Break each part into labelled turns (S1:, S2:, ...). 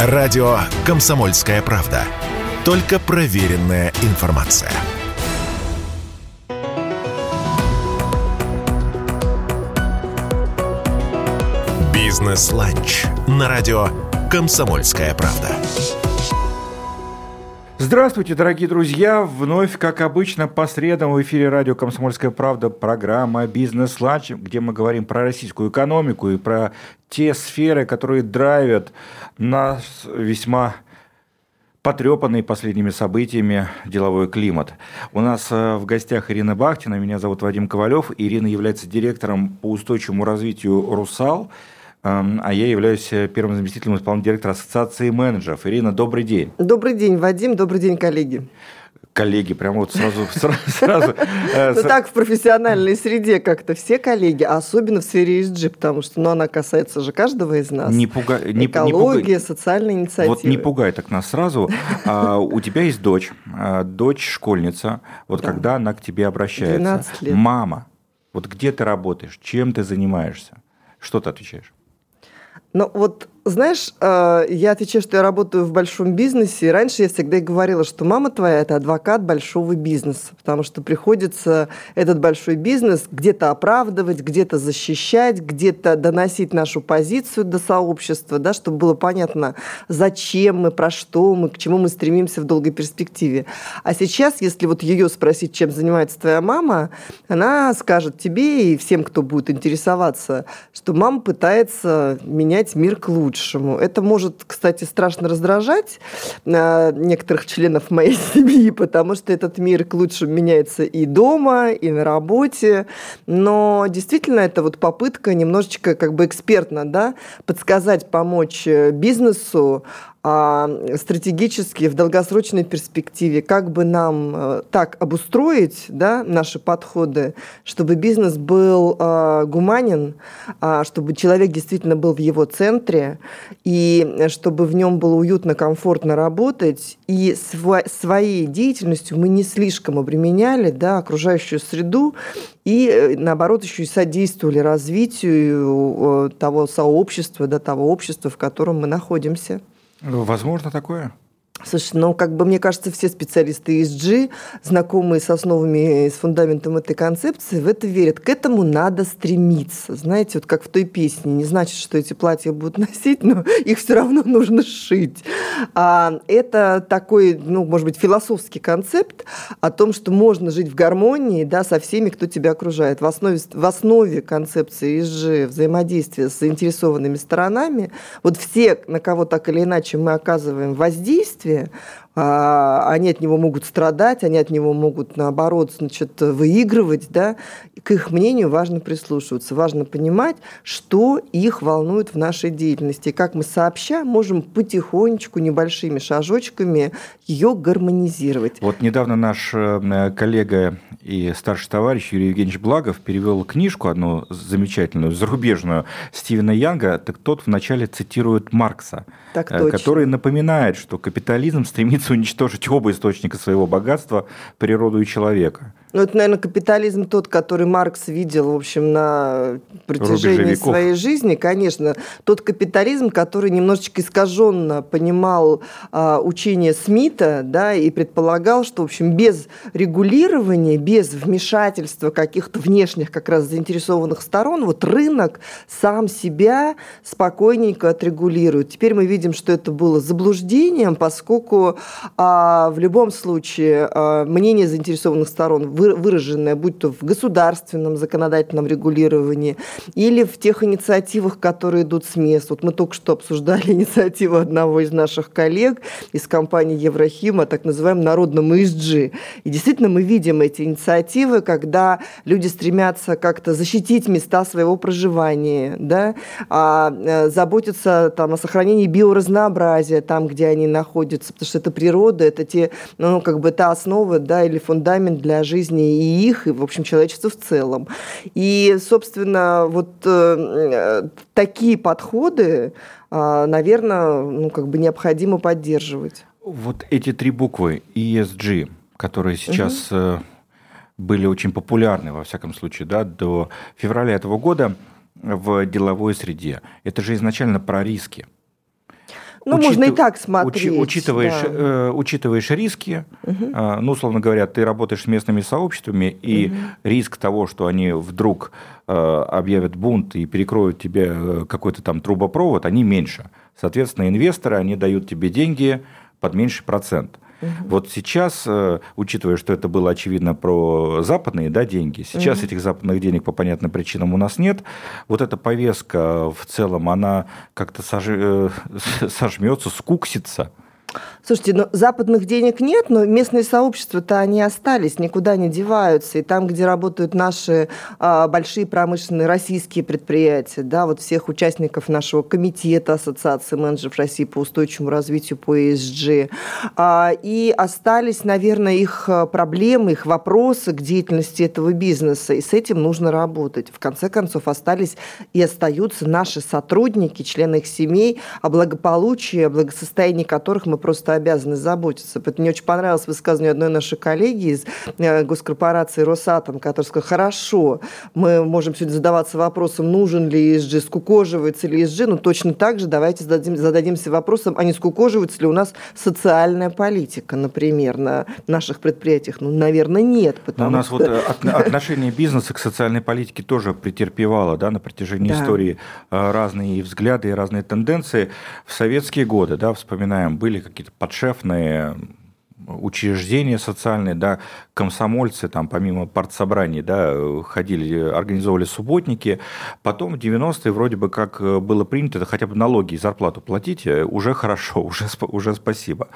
S1: Радио «Комсомольская правда». Только проверенная информация. «Бизнес-ланч» на радио «Комсомольская правда».
S2: Здравствуйте, дорогие друзья! Вновь, как обычно, по средам в эфире радио «Комсомольская правда» программа «Бизнес-ланч», где мы говорим про российскую экономику и про те сферы, которые драйвят нас весьма потрепанный последними событиями деловой климат. У нас э, в гостях Ирина Бахтина, меня зовут Вадим Ковалев. Ирина является директором по устойчивому развитию «Русал», а я являюсь э, первым заместителем исполнительного директора Ассоциации менеджеров. Ирина, добрый день.
S3: Добрый день, Вадим, добрый день, коллеги
S2: коллеги, прямо вот сразу... сразу
S3: э, ну так, в профессиональной среде как-то все коллеги, а особенно в сфере ESG, потому что ну, она касается же каждого из нас.
S2: Не пугай,
S3: Экология, социальная инициатива.
S2: Вот не пугай так нас сразу. А, у тебя есть дочь, а, дочь школьница. Вот когда она к тебе обращается.
S3: 12 лет.
S2: Мама, вот где ты работаешь, чем ты занимаешься? Что ты отвечаешь?
S3: Ну вот знаешь, э, я отвечаю, что я работаю в большом бизнесе. И раньше я всегда говорила, что мама твоя – это адвокат большого бизнеса, потому что приходится этот большой бизнес где-то оправдывать, где-то защищать, где-то доносить нашу позицию до сообщества, да, чтобы было понятно, зачем мы, про что мы, к чему мы стремимся в долгой перспективе. А сейчас, если вот ее спросить, чем занимается твоя мама, она скажет тебе и всем, кто будет интересоваться, что мама пытается менять мир к лучшему лучшему. Это может, кстати, страшно раздражать э, некоторых членов моей семьи, потому что этот мир к лучшему меняется и дома, и на работе. Но действительно, это вот попытка немножечко как бы экспертно да, подсказать, помочь э, бизнесу а, стратегически в долгосрочной перспективе, как бы нам э, так обустроить да, наши подходы, чтобы бизнес был э, гуманен, э, чтобы человек действительно был в его центре, и чтобы в нем было уютно, комфортно работать, и сво своей деятельностью мы не слишком обременяли да, окружающую среду, и э, наоборот еще и содействовали развитию того сообщества, да, того общества, в котором мы находимся.
S2: Возможно такое?
S3: Слушай, ну, как бы, мне кажется, все специалисты ESG, знакомые с основами и с фундаментом этой концепции, в это верят. К этому надо стремиться. Знаете, вот как в той песне, не значит, что эти платья будут носить, но их все равно нужно шить. А это такой, ну, может быть, философский концепт о том, что можно жить в гармонии да, со всеми, кто тебя окружает. В основе, в основе концепции ESG взаимодействия с заинтересованными сторонами, вот все, на кого так или иначе мы оказываем воздействие, действия, а, они от него могут страдать, они от него могут, наоборот, значит, выигрывать, да, к их мнению важно прислушиваться, важно понимать, что их волнует в нашей деятельности, и как мы сообща можем потихонечку, небольшими шажочками ее гармонизировать.
S2: Вот недавно наш э, коллега и старший товарищ Юрий Евгеньевич Благов перевел книжку одну замечательную, зарубежную, Стивена Янга, так тот вначале цитирует Маркса,
S3: так
S2: э, который напоминает, что капитализм стремится уничтожить оба источника своего богатства, природу и человека.
S3: Ну, это, наверное, капитализм тот, который Маркс видел, в общем, на протяжении своей жизни. Конечно, тот капитализм, который немножечко искаженно понимал а, учение Смита, да, и предполагал, что, в общем, без регулирования, без вмешательства каких-то внешних как раз заинтересованных сторон, вот рынок сам себя спокойненько отрегулирует. Теперь мы видим, что это было заблуждением, поскольку а, в любом случае а, мнение заинтересованных сторон выраженная, будь то в государственном законодательном регулировании или в тех инициативах, которые идут с мест. Вот мы только что обсуждали инициативу одного из наших коллег из компании Еврохим о так называемом народном ESG. И действительно мы видим эти инициативы, когда люди стремятся как-то защитить места своего проживания, да, а, э, заботиться там, о сохранении биоразнообразия там, где они находятся, потому что это природа, это те, ну, как бы та основа да, или фундамент для жизни жизни и их, и, в общем, человечества в целом. И, собственно, вот э, такие подходы, э, наверное, ну, как бы необходимо поддерживать.
S2: Вот эти три буквы ESG, которые сейчас угу. были очень популярны, во всяком случае, да, до февраля этого года в деловой среде, это же изначально про риски –
S3: Ну, учит... можно и так смотреть.
S2: Уч... Учитываешь, да. э, учитываешь риски, угу. э, ну, условно говоря, ты работаешь с местными сообществами, и угу. риск того, что они вдруг э, объявят бунт и перекроют тебе э, какой-то там трубопровод, они меньше. Соответственно, инвесторы, они дают тебе деньги под меньший процент. Угу. Вот сейчас, э, учитывая, что это было очевидно про западные да, деньги, сейчас угу. этих западных денег по понятным причинам у нас нет. Вот эта повестка в целом, она как-то сож... Э, сожмется, скуксится.
S3: Слушайте, ну, западных денег нет, но местные сообщества-то они остались, никуда не деваются. И там, где работают наши а, большие промышленные российские предприятия, да, вот всех участников нашего комитета Ассоциации менеджеров России по устойчивому развитию по ESG, а, и остались, наверное, их а, проблемы, их вопросы к деятельности этого бизнеса, и с этим нужно работать. В конце концов, остались и остаются наши сотрудники, члены их семей, о благополучии, о благосостоянии которых мы просто обязаны заботиться. Поэтому мне очень понравилось высказывание одной нашей коллеги из э, госкорпорации «Росатом», которая сказала, хорошо, мы можем сегодня задаваться вопросом, нужен ли ESG, скукоживается ли ESG, но точно так же давайте зададим, зададимся вопросом, а не скукоживается ли у нас социальная политика, например, на наших предприятиях? Ну, наверное, нет.
S2: Но у нас что... вот э, отношение бизнеса к социальной политике тоже претерпевало да, на протяжении да. истории э, разные взгляды и разные тенденции. В советские годы, да, вспоминаем, были какие-то подшефные учреждения социальные, да, комсомольцы, там, помимо партсобраний, да, ходили, организовывали субботники. Потом в 90-е вроде бы как было принято, это хотя бы налоги и зарплату платите, уже хорошо, уже, уже спасибо.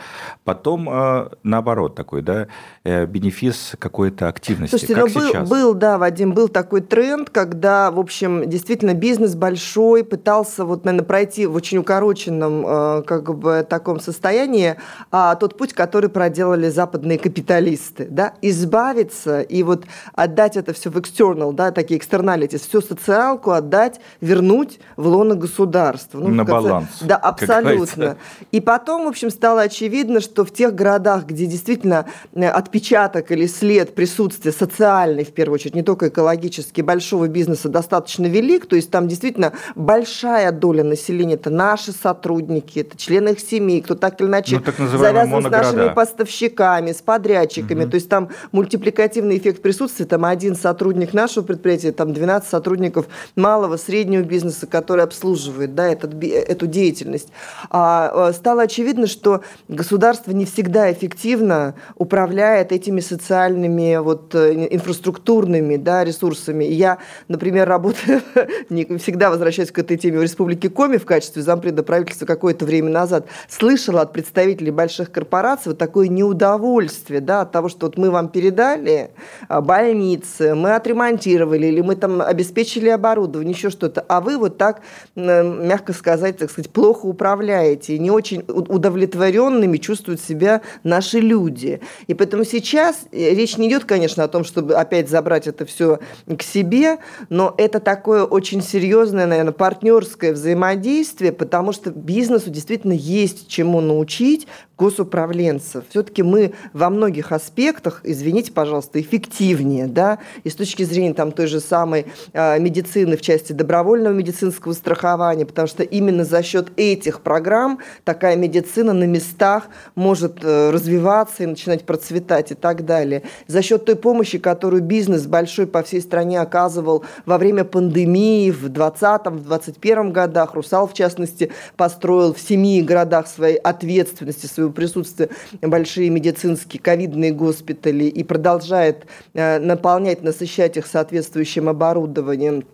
S2: Потом э, наоборот такой, да, э, бенефис какой-то активности,
S3: Слушайте,
S2: как
S3: ну, был,
S2: сейчас.
S3: был, да, Вадим, был такой тренд, когда, в общем, действительно бизнес большой пытался вот, наверное, пройти в очень укороченном э, как бы таком состоянии а, тот путь, который проделали западные капиталисты, да, избавиться и вот отдать это все в external, да, такие externalities, всю социалку отдать, вернуть в лоно государства.
S2: Ну, На конце, баланс.
S3: Да, абсолютно. И потом, в общем, стало очевидно, что в тех городах, где действительно э, отпечаток или след присутствия социальный, в первую очередь, не только экологический, большого бизнеса достаточно велик, то есть там действительно большая доля населения, это наши сотрудники, это члены их семей, кто так или иначе ну, завязан с нашими поставщиками, с подрядчиками, угу. то есть там мультипликативный эффект присутствия, там один сотрудник нашего предприятия, там 12 сотрудников малого, среднего бизнеса, который обслуживает да, этот, эту деятельность. А, а, стало очевидно, что государство не всегда эффективно управляет этими социальными вот, э, инфраструктурными да, ресурсами. я, например, работаю, не всегда возвращаюсь к этой теме в Республике Коми в качестве зампреда правительства какое-то время назад, слышала от представителей больших корпораций вот такое неудовольствие да, от того, что вот мы вам передали а, больницы, мы отремонтировали, или мы там обеспечили оборудование, еще что-то, а вы вот так, мягко сказать, так сказать, плохо управляете, не очень удовлетворенными чувствуют себя наши люди. И поэтому сейчас э, речь не идет, конечно, о том, чтобы опять забрать это все к себе, но это такое очень серьезное, наверное, партнерское взаимодействие, потому что бизнесу действительно есть чему научить госуправленцев. Все-таки мы во многих аспектах, извините, пожалуйста, эффективнее, да, и с точки зрения там той же самой э, медицины в части добровольного медицинского страхования, потому что именно за счет этих программ такая медицина на местах может э, развиваться и начинать процветать и так далее. За счет той помощи, которую бизнес большой по всей стране оказывал во время пандемии в 2020-2021 годах, Русал, в частности, построил в семи городах своей ответственности, своего присутствия большие медицинские ковидные госпитали и продолжает э, наполнять, насыщать их соответствующим оборудованием.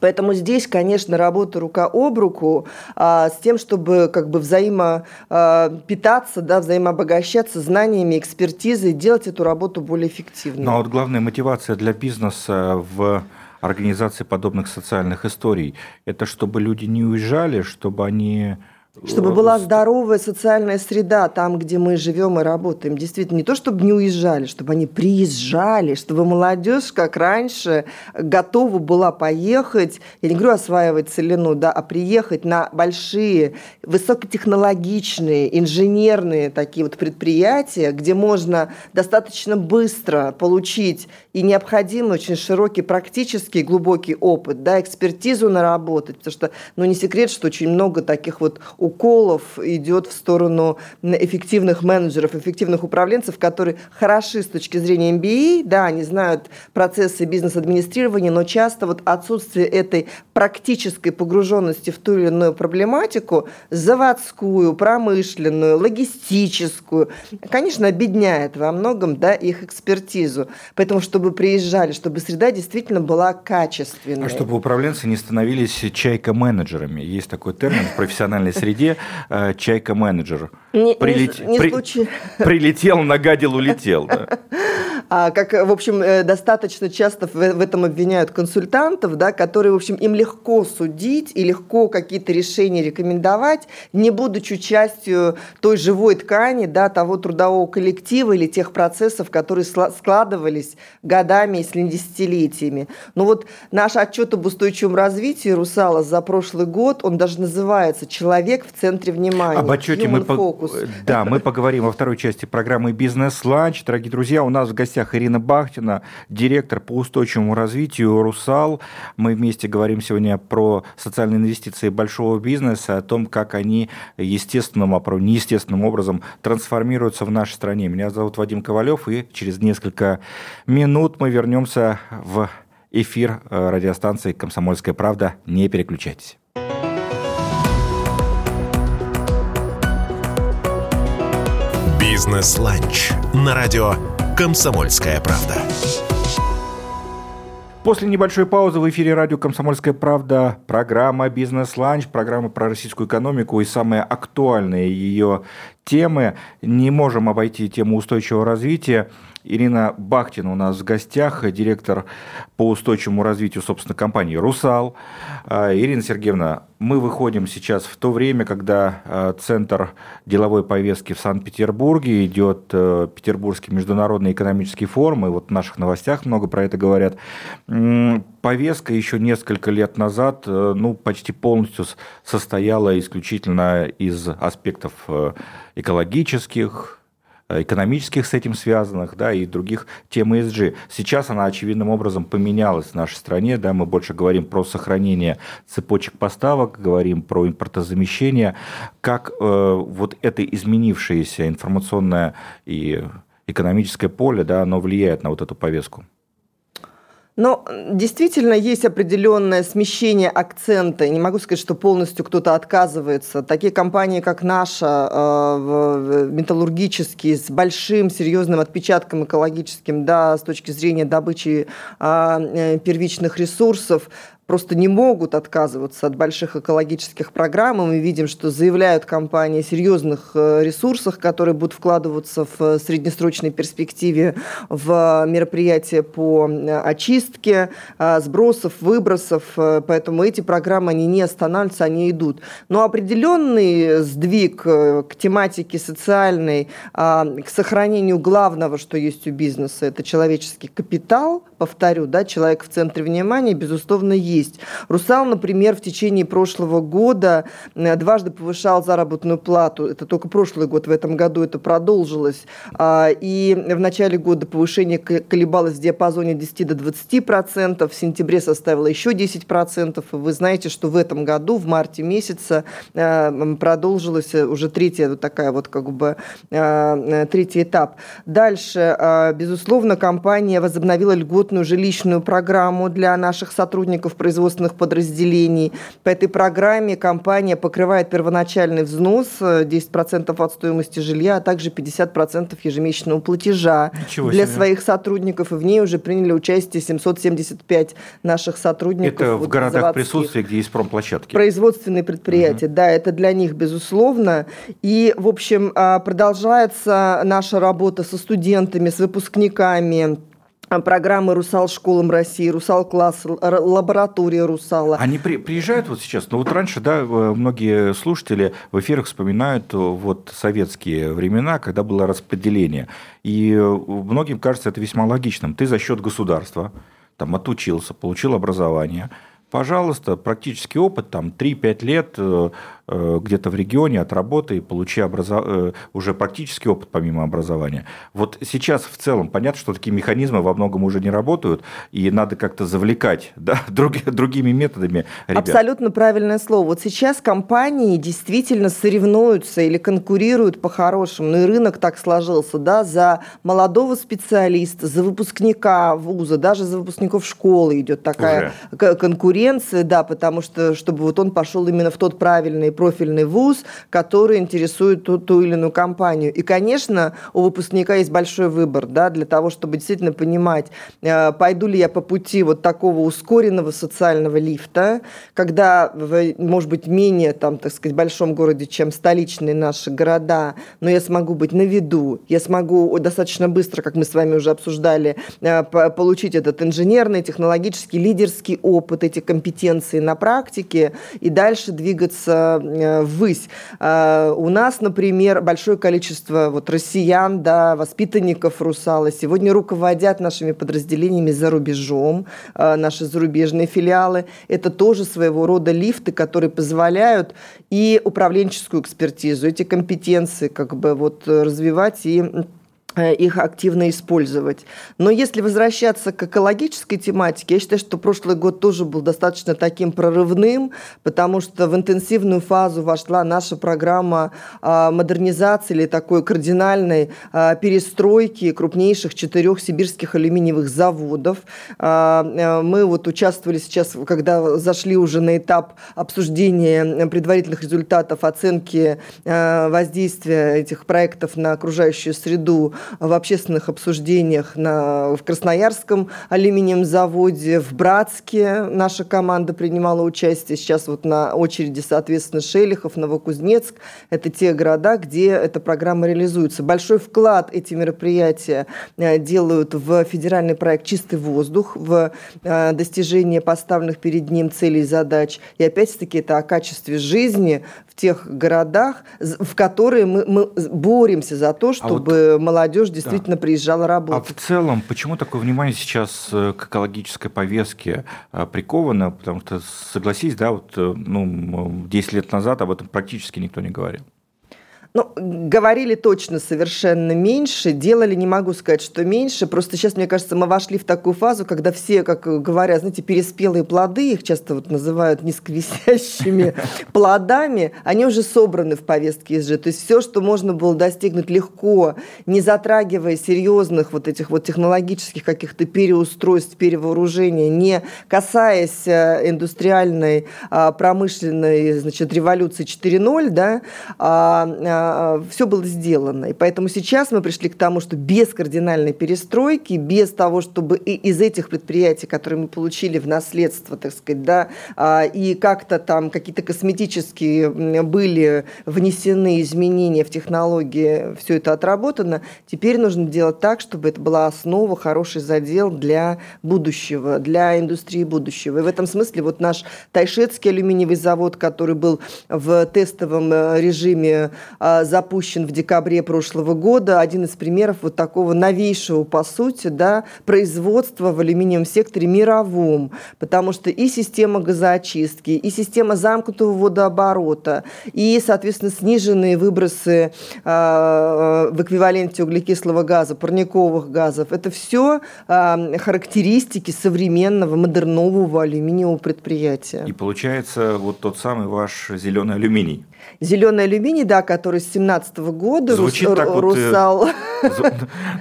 S3: Поэтому здесь, конечно, работа рука об руку а, с тем, чтобы как бы взаимо а, питаться, да, взаимообогащаться знаниями, экспертизой, делать эту работу более эффективной.
S2: Но вот главная мотивация для бизнеса в организации подобных социальных историй – это чтобы люди не уезжали, чтобы они
S3: чтобы была здоровая социальная среда там, где мы живем и работаем. Действительно, не то, чтобы не уезжали, чтобы они приезжали, чтобы молодежь, как раньше, готова была поехать, я не говорю осваивать целину, да, а приехать на большие, высокотехнологичные, инженерные такие вот предприятия, где можно достаточно быстро получить и необходимый очень широкий практический глубокий опыт, да, экспертизу наработать, потому что, ну, не секрет, что очень много таких вот уколов идет в сторону эффективных менеджеров, эффективных управленцев, которые хороши с точки зрения MBA, да, они знают процессы бизнес-администрирования, но часто вот отсутствие этой практической погруженности в ту или иную проблематику, заводскую, промышленную, логистическую, конечно, обедняет во многом да, их экспертизу. Поэтому, чтобы приезжали, чтобы среда действительно была качественной.
S2: А чтобы управленцы не становились чайка-менеджерами. Есть такой термин в профессиональной среде э, чайка-менеджер.
S3: Не, Прилет... не, не При...
S2: Прилетел, нагадил, улетел. Да.
S3: А, как, в общем, э, достаточно часто в, в этом обвиняют консультантов, да, которые, в общем, им легко судить и легко какие-то решения рекомендовать, не будучи частью той живой ткани, да, того трудового коллектива или тех процессов, которые складывались годами, если не десятилетиями. Но вот наш отчет об устойчивом развитии Русала за прошлый год, он даже называется «Человек в центре внимания».
S2: Об отчете мы, по... да, мы поговорим во второй части программы «Бизнес-ланч». Дорогие друзья, у нас в гостях Ирина Бахтина, директор по устойчивому развитию «Русал». Мы вместе говорим сегодня про социальные инвестиции большого бизнеса, о том, как они естественным, а про неестественным образом трансформируются в нашей стране. Меня зовут Вадим Ковалев, и через несколько минут мы вернемся в эфир э, радиостанции «Комсомольская правда». Не переключайтесь.
S1: «Бизнес-ланч» на радио «Комсомольская правда».
S2: После небольшой паузы в эфире радио «Комсомольская правда» программа «Бизнес-ланч», программа про российскую экономику и самые актуальные ее темы. Не можем обойти тему устойчивого развития. Ирина Бахтина у нас в гостях, директор по устойчивому развитию, собственно, компании «Русал». А, Ирина Сергеевна, мы выходим сейчас в то время, когда а, центр деловой повестки в Санкт-Петербурге идет э, Петербургский международный экономический форум, и вот в наших новостях много про это говорят. Повестка еще несколько лет назад э, ну, почти полностью состояла исключительно из аспектов э, экологических, экономических с этим связанных, да, и других тем ESG. Сейчас она очевидным образом поменялась в нашей стране, да, мы больше говорим про сохранение цепочек поставок, говорим про импортозамещение, как э, вот это изменившееся информационное и экономическое поле, да, оно влияет на вот эту повестку.
S3: Но действительно есть определенное смещение акцента. Не могу сказать, что полностью кто-то отказывается. Такие компании, как наша, э, металлургические, с большим серьезным отпечатком экологическим, да, с точки зрения добычи а, э, первичных ресурсов, просто не могут отказываться от больших экологических программ. И мы видим, что заявляют компании о серьезных э, ресурсах, которые будут вкладываться в э, среднесрочной перспективе в мероприятия по э, очистке сбросов, выбросов. Поэтому эти программы, они не останавливаются, они идут. Но определенный сдвиг к тематике социальной, к сохранению главного, что есть у бизнеса, это человеческий капитал, повторю, да, человек в центре внимания, безусловно, есть. Русал, например, в течение прошлого года э, дважды повышал заработную плату. Это только прошлый год, в этом году это продолжилось. А, и в начале года повышение колебалось в диапазоне 10 до 20 процентов, в сентябре составило еще 10 процентов. Вы знаете, что в этом году, в марте месяца, э, продолжилась уже третья вот такая вот как бы э, третий этап. Дальше, безусловно, компания возобновила льготную жилищную программу для наших сотрудников производственных подразделений. По этой программе компания покрывает первоначальный взнос 10% э, от стоимости жилья, а также 50% ежемесячного платежа Ничего для себе. своих сотрудников. И в ней уже приняли участие 775 наших сотрудников.
S2: Это в городах заводских. присутствия, где есть промплощадки.
S3: Производственные предприятия, угу. да, это для них безусловно. И, в общем, а, продолжается наша работа со студентами, с выпускниками, программы «Русал школам России», «Русал класс», лаборатория «Русала».
S2: Они при, приезжают вот сейчас? Ну вот раньше, да, многие слушатели в эфирах вспоминают вот советские времена, когда было распределение. И э, многим кажется это весьма логичным. Ты за счет государства там отучился, получил образование, пожалуйста, практический опыт, там 3-5 лет э, э, где-то в регионе от работы и получи образов... Э, уже практический опыт помимо образования. Вот сейчас в целом понятно, что такие механизмы во многом уже не работают, и надо как-то завлекать да, друг, другими методами ребят.
S3: Абсолютно правильное слово. Вот сейчас компании действительно соревнуются или конкурируют по-хорошему, ну и рынок так сложился, да, за молодого специалиста, за выпускника вуза, даже за выпускников школы идет такая уже. конкуренция, да, потому что чтобы вот он пошел именно в тот правильный профильный вуз, который интересует ту, ту или иную компанию. И, конечно, у выпускника есть большой выбор, да, для того, чтобы действительно понимать, э, пойду ли я по пути вот такого ускоренного социального лифта, когда, в, может быть, менее, там, так сказать, большом городе, чем столичные наши города, но я смогу быть на виду, я смогу достаточно быстро, как мы с вами уже обсуждали, э, получить этот инженерный, технологический, лидерский опыт, эти компетенции на практике и дальше двигаться э, ввысь. Э, у нас, например, большое количество вот россиян, да, воспитанников Русала сегодня руководят нашими подразделениями за рубежом, наши зарубежные филиалы. Это тоже своего рода лифты, которые позволяют и управленческую экспертизу, эти компетенции как бы вот развивать и Э, их активно использовать. Но если возвращаться к экологической тематике, я считаю, что прошлый год тоже был достаточно таким прорывным, потому что в интенсивную фазу вошла наша программа а, модернизации или такой кардинальной а, перестройки крупнейших четырех сибирских алюминиевых заводов. А, э, мы вот участвовали сейчас, когда зашли уже на этап обсуждения предварительных результатов оценки воздействия этих проектов на окружающую среду в общественных обсуждениях на, в Красноярском алюминиевом заводе, в Братске наша команда принимала участие. Сейчас вот на очереди, соответственно, Шелихов, Новокузнецк. Это те города, где эта программа реализуется. Большой вклад эти мероприятия э, делают в федеральный проект «Чистый воздух», в э, достижение поставленных перед ним целей и задач. И опять-таки это о качестве жизни в тех городах, в которые мы, мы боремся за то, чтобы а вот, молодежь действительно да. приезжала работать.
S2: А в целом, почему такое внимание сейчас э, к экологической повестке э, приковано? Потому что, согласись, да, вот э, ну, 10 лет назад об этом практически никто не говорил.
S3: Ну, говорили точно совершенно меньше, делали, не могу сказать, что меньше. Просто сейчас, мне кажется, мы вошли в такую фазу, когда все, как говорят, знаете, переспелые плоды, их часто вот называют низковисящими плодами, они уже собраны в повестке ЕСЖ. То есть все, что можно было достигнуть легко, не затрагивая серьезных вот этих вот технологических каких-то переустройств, перевооружения, не касаясь э, индустриальной, а, промышленной, значит, революции 4.0, да, а, а, все было сделано. И поэтому сейчас мы пришли к тому, что без кардинальной перестройки, без того, чтобы из этих предприятий, которые мы получили в наследство, так сказать, да, а, и как-то там какие-то косметические были внесены изменения в технологии, все это отработано, теперь нужно делать так, чтобы это была основа, хороший задел для будущего, для индустрии будущего. И в этом смысле вот наш Тайшетский алюминиевый завод, который был в тестовом э, режиме а, запущен в декабре прошлого года. Один из примеров вот такого новейшего, по сути, да, производства в алюминиевом секторе мировом, потому что и система газоочистки, и система замкнутого водооборота, и, соответственно, сниженные выбросы э, в эквиваленте углекислого газа, парниковых газов, это все э, характеристики современного, модернового алюминиевого предприятия.
S2: И получается вот тот самый ваш зеленый алюминий.
S3: Зеленый алюминий, да, который с 17 года
S2: Звучит Рус, так вот, э, Русал.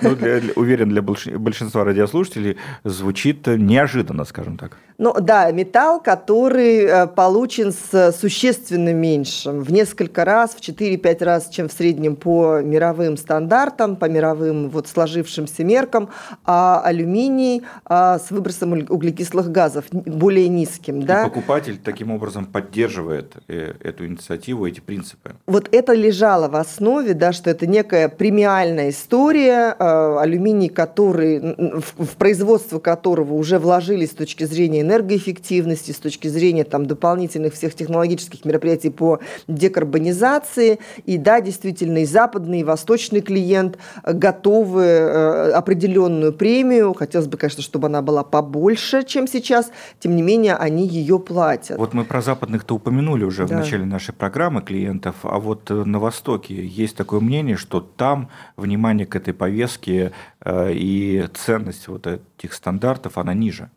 S2: Ну, для, уверен, для большинства радиослушателей звучит неожиданно, скажем так.
S3: Ну да, металл, который э, получен с существенно меньшим, в несколько раз, в 4-5 раз, чем в среднем по мировым стандартам, по мировым вот сложившимся меркам, а алюминий а, с выбросом углекислых газов более низким.
S2: И
S3: да?
S2: покупатель таким образом поддерживает э, эту инициативу, эти принципы?
S3: Вот это лежало в основе, да, что это некая премиальная история, э, алюминий, который, в, в производство которого уже вложились с точки зрения энергоэффективности, с точки зрения там, дополнительных всех технологических мероприятий по декарбонизации. И да, действительно, и западный, и восточный клиент готовы э, определенную премию. Хотелось бы, конечно, чтобы она была побольше, чем сейчас. Тем не менее, они ее платят.
S2: Вот мы про западных-то упомянули уже да. в начале нашей программы клиентов, а вот э, на Востоке есть такое мнение, что там внимание к этой повестке э, и ценность вот этих стандартов, она ниже.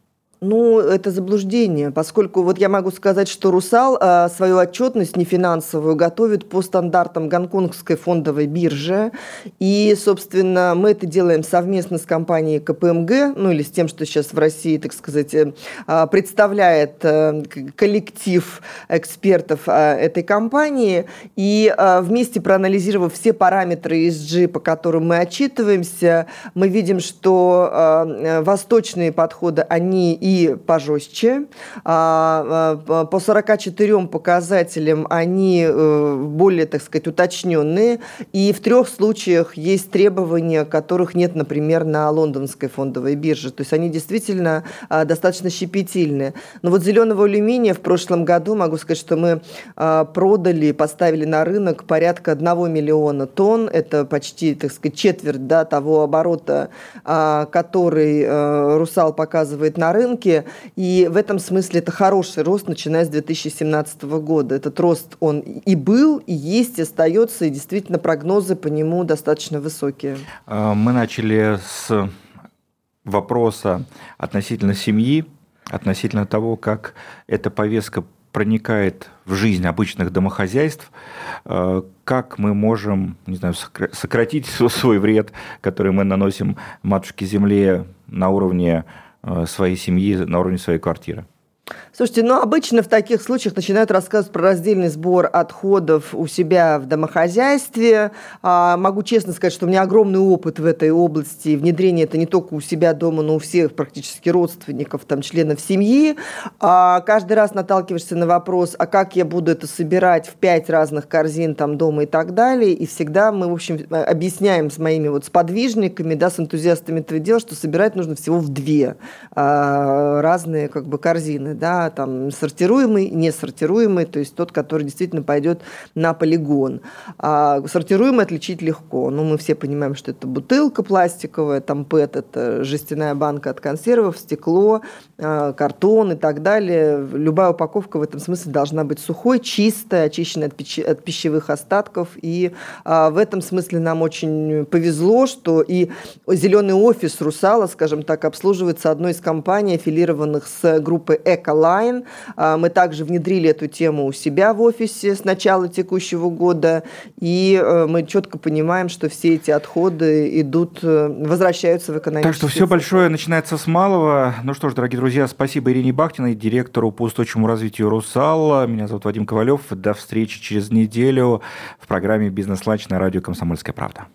S3: Ну, это заблуждение, поскольку вот я могу сказать, что «Русал» э, свою отчетность нефинансовую готовит по стандартам Гонконгской фондовой биржи. И, собственно, мы это делаем совместно с компанией КПМГ, ну или с тем, что сейчас в России, так сказать, э, а, представляет э, коллектив экспертов этой компании. И вместе проанализировав все параметры ESG, по которым мы отчитываемся, мы видим, что восточные подходы, они и пожестче. А, а, по 44 показателям они э, более, так сказать, уточненные. И в трех случаях есть требования, которых нет, например, на лондонской фондовой бирже. То есть они действительно а, достаточно щепетильные. Но вот зеленого алюминия в прошлом году, могу сказать, что мы продали, поставили на рынок порядка 1 миллиона тонн. Это почти, так сказать, четверть да, того оборота, который э, «Русал» показывает на рынке рынке, и в этом смысле это хороший рост, начиная с 2017 года. Этот рост, он и был, и есть, и остается, и действительно прогнозы по нему достаточно высокие.
S2: А, мы начали с вопроса относительно семьи, относительно того, как эта повестка проникает в жизнь обычных домохозяйств, а, как мы можем, не знаю, сократить свой вред, который мы наносим матушке Земле на уровне своей семьи на уровне своей квартиры.
S3: Слушайте, ну обычно в таких случаях начинают рассказывать про раздельный сбор отходов у себя в домохозяйстве. А, могу честно сказать, что у меня огромный опыт в этой области. Внедрение это не только у себя дома, но у всех практически родственников, там, членов семьи. А, каждый раз наталкиваешься на вопрос, а как я буду это собирать в пять разных корзин там дома и так далее. И всегда мы, в общем, объясняем с моими вот сподвижниками, да, с энтузиастами этого дела, что собирать нужно всего в две а, разные как бы корзины, да, там сортируемый, несортируемый, то есть тот, который действительно пойдет на полигон. А сортируемый отличить легко. Ну, мы все понимаем, что это бутылка пластиковая, там ПЭТ – это жестяная банка от консервов, стекло, а, картон и так далее. Любая упаковка в этом смысле должна быть сухой, чистой, очищенной от, пищи, от пищевых остатков. И а, в этом смысле нам очень повезло, что и зеленый офис «Русала», скажем так, обслуживается одной из компаний, аффилированных с группой «Эколайф», онлайн. А, мы также внедрили эту тему у себя в офисе с начала текущего года, и э, мы четко понимаем, что все эти отходы идут, э, возвращаются в экономический
S2: Так что все большое начинается с малого. Ну что ж, дорогие друзья, спасибо Ирине Бахтиной, директору по устойчивому развитию «Русал». Меня зовут Вадим Ковалев. До встречи через неделю в программе «Бизнес-ланч» на радио «Комсомольская правда».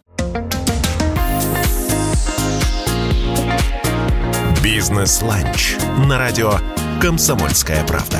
S1: «Бизнес-ланч» на радио «Комсомольская правда».